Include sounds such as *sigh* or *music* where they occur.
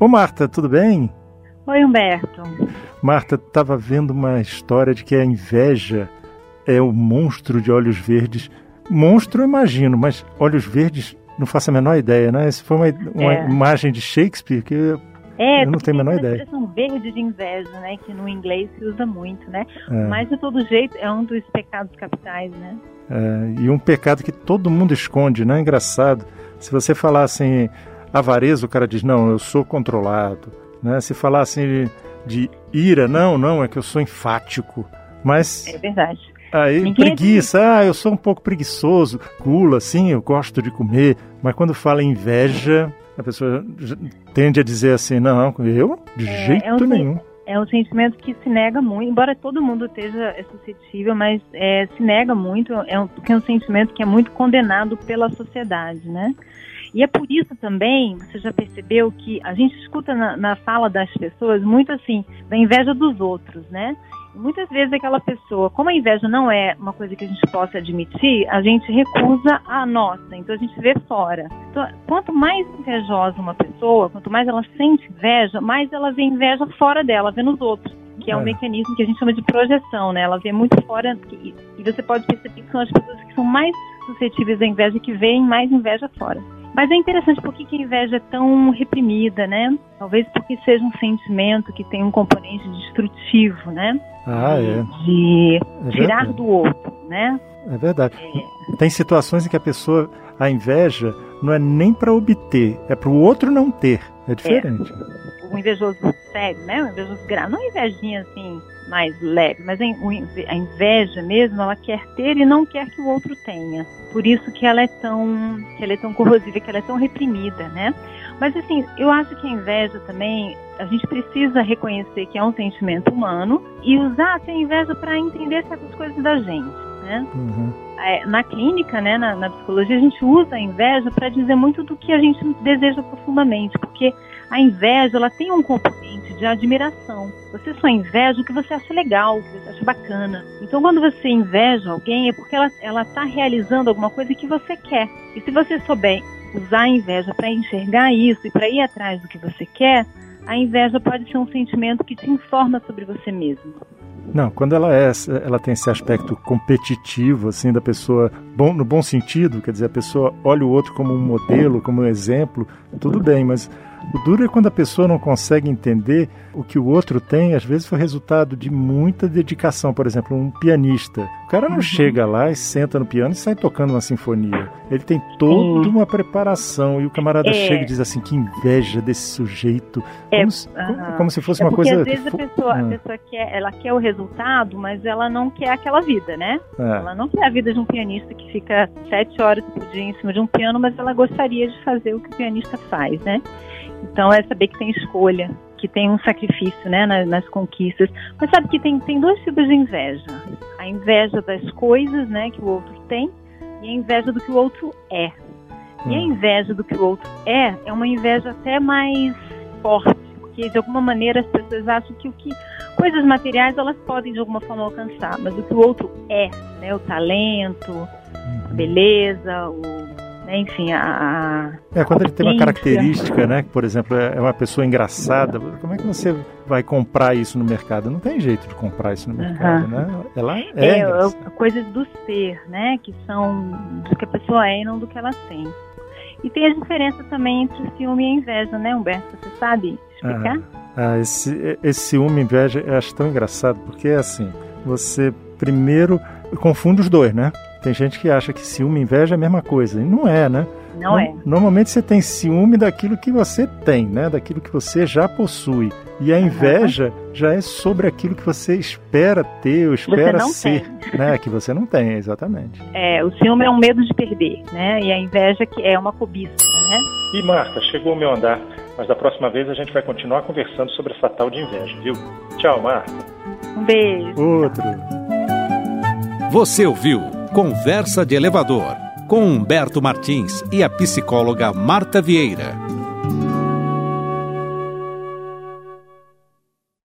Ô Marta, tudo bem? Oi, Humberto. Marta, estava vendo uma história de que a inveja é o monstro de olhos verdes. Monstro eu imagino, mas olhos verdes não faço a menor ideia, né? Essa foi uma, uma é. imagem de Shakespeare que é, eu não tenho a menor ideia. Expressão verde de inveja, né? Que no inglês se usa muito, né? É. Mas de todo jeito é um dos pecados capitais, né? É, e um pecado que todo mundo esconde, né? Engraçado. Se você falar assim, avareza, o cara diz, não, eu sou controlado. Né? Se falar assim de ira, não, não, é que eu sou enfático. Mas. É verdade. Aí, Ninguém preguiça, é ah, eu sou um pouco preguiçoso, gula, sim, eu gosto de comer. Mas quando fala inveja, a pessoa tende a dizer assim, não, eu? De é, jeito é um, nenhum. É um sentimento que se nega muito, embora todo mundo esteja suscetível, mas é, se nega muito, é um, porque é um sentimento que é muito condenado pela sociedade, né? E é por isso também, você já percebeu que a gente escuta na, na fala das pessoas muito assim, da inveja dos outros, né? Muitas vezes aquela pessoa, como a inveja não é uma coisa que a gente possa admitir, a gente recusa a nossa, então a gente vê fora. Então, quanto mais invejosa uma pessoa, quanto mais ela sente inveja, mais ela vê inveja fora dela, vê nos outros. Que é um é. mecanismo que a gente chama de projeção, né? Ela vê muito fora e, você pode perceber que são as pessoas que são mais suscetíveis à inveja que veem mais inveja fora. Mas é interessante por que a inveja é tão reprimida, né? Talvez porque seja um sentimento que tem um componente destrutivo, né? Ah, é. De é tirar do outro, né? É verdade. É. Tem situações em que a pessoa, a inveja, não é nem para obter, é para o outro não ter. É diferente. É. O invejoso sério, né? O invejoso grave. Não invejinha assim, mais leve, mas a inveja mesmo, ela quer ter e não quer que o outro tenha. Por isso que ela é tão, que ela é tão corrosiva, que ela é tão reprimida, né? Mas assim, eu acho que a inveja também, a gente precisa reconhecer que é um sentimento humano e usar a inveja para entender certas coisas da gente, né? Uhum. É, na clínica, né, na, na, psicologia, a gente usa a inveja para dizer muito do que a gente deseja profundamente, porque a inveja ela tem um componente de admiração. Você só inveja o que você acha legal, o que você acha bacana. Então, quando você inveja alguém, é porque ela está realizando alguma coisa que você quer. E se você souber usar a inveja para enxergar isso e para ir atrás do que você quer, a inveja pode ser um sentimento que te informa sobre você mesmo. Não, quando ela é, ela tem esse aspecto competitivo, assim, da pessoa, bom, no bom sentido, quer dizer, a pessoa olha o outro como um modelo, como um exemplo, tudo bem, mas o duro é quando a pessoa não consegue entender o que o outro tem, às vezes foi resultado de muita dedicação. Por exemplo, um pianista. O cara não uhum. chega lá e senta no piano e sai tocando uma sinfonia. Ele tem toda uma preparação e o camarada é. chega e diz assim: que inveja desse sujeito. É. Como, se, como, como, se fosse é uma coisa. Às vezes a pessoa, a ah. pessoa quer, ela quer o resultado, mas ela não quer aquela vida, né? É. Ela não quer a vida de um pianista que fica sete horas por dia em cima de um piano, mas ela gostaria de fazer o que o pianista faz, né? Então é saber que tem escolha, que tem um sacrifício né, nas, nas, conquistas. Mas sabe que tem, tem dois tipos de inveja. A inveja das coisas né, que o outro tem e a inveja do que o outro é. E a hum. inveja do que o outro é é uma inveja até mais forte, porque de alguma maneira as pessoas acham que o que coisas materiais elas podem de alguma forma alcançar, mas o que o outro é, né, o talento, a uhum. beleza, o né? Enfim, a. É, quando ele tem uma característica, né? Por exemplo, é uma pessoa engraçada, como é que você vai comprar isso no mercado? Não tem jeito de comprar isso no mercado, né? Ela é. é, é coisas do ser, né? Que são do que a pessoa é e não do que ela tem. E tem a diferença também entre ciúme e inveja, né, Humberto? Você sabe explicar? Ah, ah esse, esse ciúme e inveja eu acho tão engraçado, porque é assim, você primeiro confunde os dois, né? Tem gente que acha que ciúme e inveja é a mesma coisa. E não é, né? Não é. Normalmente você tem ciúme daquilo que você tem, né? Daquilo que você já possui. E a inveja uhum. já é sobre aquilo que você espera ter ou espera ser, tem. *laughs* né? Que você não tem, exatamente. É, o ciúme é um medo de perder, né? E a inveja que é uma cobiça, né? E Marta, chegou o meu andar, mas da próxima vez a gente vai continuar conversando sobre essa tal de inveja, viu? Tchau, Marta. Um beijo. Outro. Você ouviu Conversa de Elevador, com Humberto Martins e a psicóloga Marta Vieira.